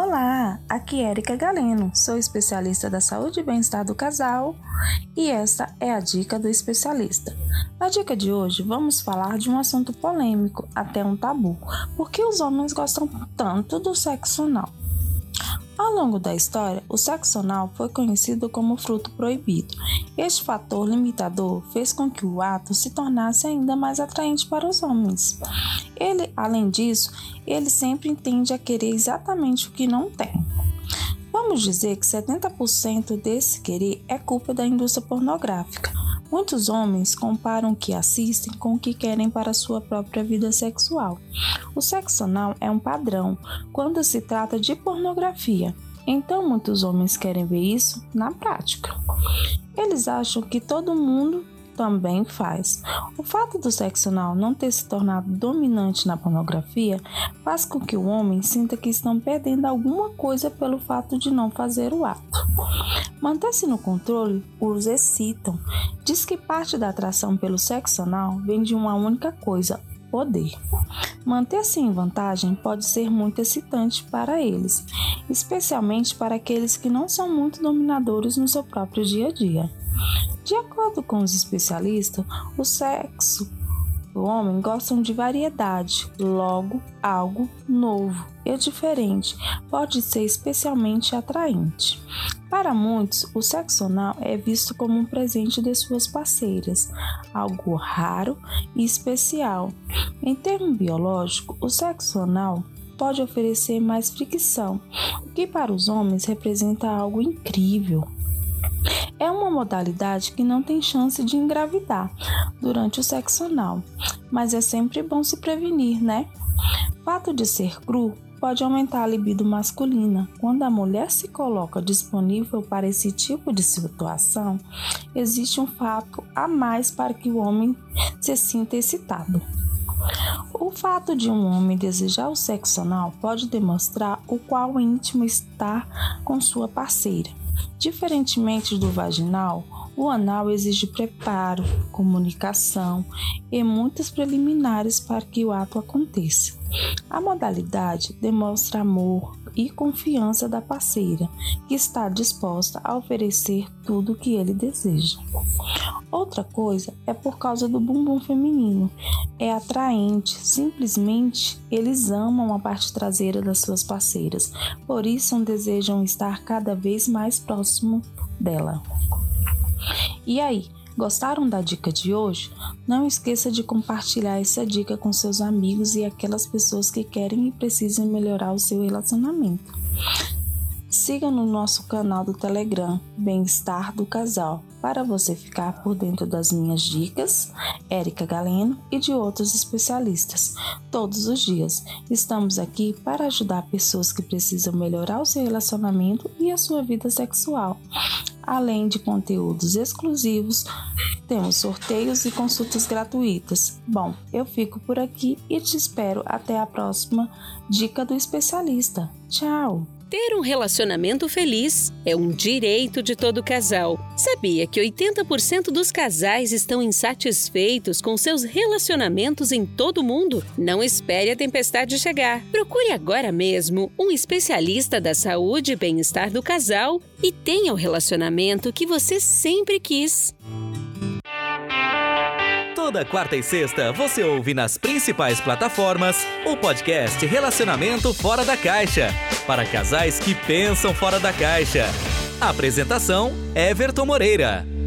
Olá, aqui é Erika Galeno, sou especialista da saúde e bem-estar do casal e esta é a dica do especialista. Na dica de hoje, vamos falar de um assunto polêmico, até um tabu, porque os homens gostam tanto do sexo anal. Ao longo da história, o sexo anal foi conhecido como fruto proibido. Este fator limitador fez com que o ato se tornasse ainda mais atraente para os homens. Ele, além disso, ele sempre tende a querer exatamente o que não tem. Vamos dizer que 70% desse querer é culpa da indústria pornográfica. Muitos homens comparam o que assistem com o que querem para sua própria vida sexual. O sexo anal é um padrão quando se trata de pornografia. Então, muitos homens querem ver isso na prática. Eles acham que todo mundo também faz. O fato do sexo anal não ter se tornado dominante na pornografia faz com que o homem sinta que estão perdendo alguma coisa pelo fato de não fazer o ato. Manter-se no controle os excitam. Diz que parte da atração pelo sexo anal vem de uma única coisa, poder. Manter-se em vantagem pode ser muito excitante para eles, especialmente para aqueles que não são muito dominadores no seu próprio dia a dia. De acordo com os especialistas, o sexo do homem gostam de variedade, logo, algo novo e diferente pode ser especialmente atraente. Para muitos, o sexo anal é visto como um presente de suas parceiras, algo raro e especial. Em termo biológico, o sexo anal pode oferecer mais fricção, o que para os homens representa algo incrível. É uma modalidade que não tem chance de engravidar durante o sexo anal, mas é sempre bom se prevenir, né? Fato de ser cru pode aumentar a libido masculina. Quando a mulher se coloca disponível para esse tipo de situação, existe um fato a mais para que o homem se sinta excitado. O fato de um homem desejar o sexo anal pode demonstrar o qual íntimo está com sua parceira. Diferentemente do vaginal, o anal exige preparo, comunicação e muitas preliminares para que o ato aconteça. A modalidade demonstra amor e confiança da parceira, que está disposta a oferecer tudo o que ele deseja. Outra coisa é por causa do bumbum feminino. É atraente, simplesmente eles amam a parte traseira das suas parceiras, por isso desejam estar cada vez mais próximo dela. E aí, gostaram da dica de hoje? Não esqueça de compartilhar essa dica com seus amigos e aquelas pessoas que querem e precisam melhorar o seu relacionamento. Siga no nosso canal do Telegram Bem-Estar do Casal para você ficar por dentro das minhas dicas, Érica Galeno e de outros especialistas. Todos os dias estamos aqui para ajudar pessoas que precisam melhorar o seu relacionamento e a sua vida sexual. Além de conteúdos exclusivos, temos sorteios e consultas gratuitas. Bom, eu fico por aqui e te espero até a próxima dica do especialista. Tchau! Ter um relacionamento feliz é um direito de todo casal. Sabia que 80% dos casais estão insatisfeitos com seus relacionamentos em todo o mundo? Não espere a tempestade chegar. Procure agora mesmo um especialista da saúde e bem-estar do casal e tenha o relacionamento que você sempre quis. Toda quarta e sexta você ouve nas principais plataformas o podcast Relacionamento Fora da Caixa para casais que pensam fora da caixa. Apresentação: Everton Moreira.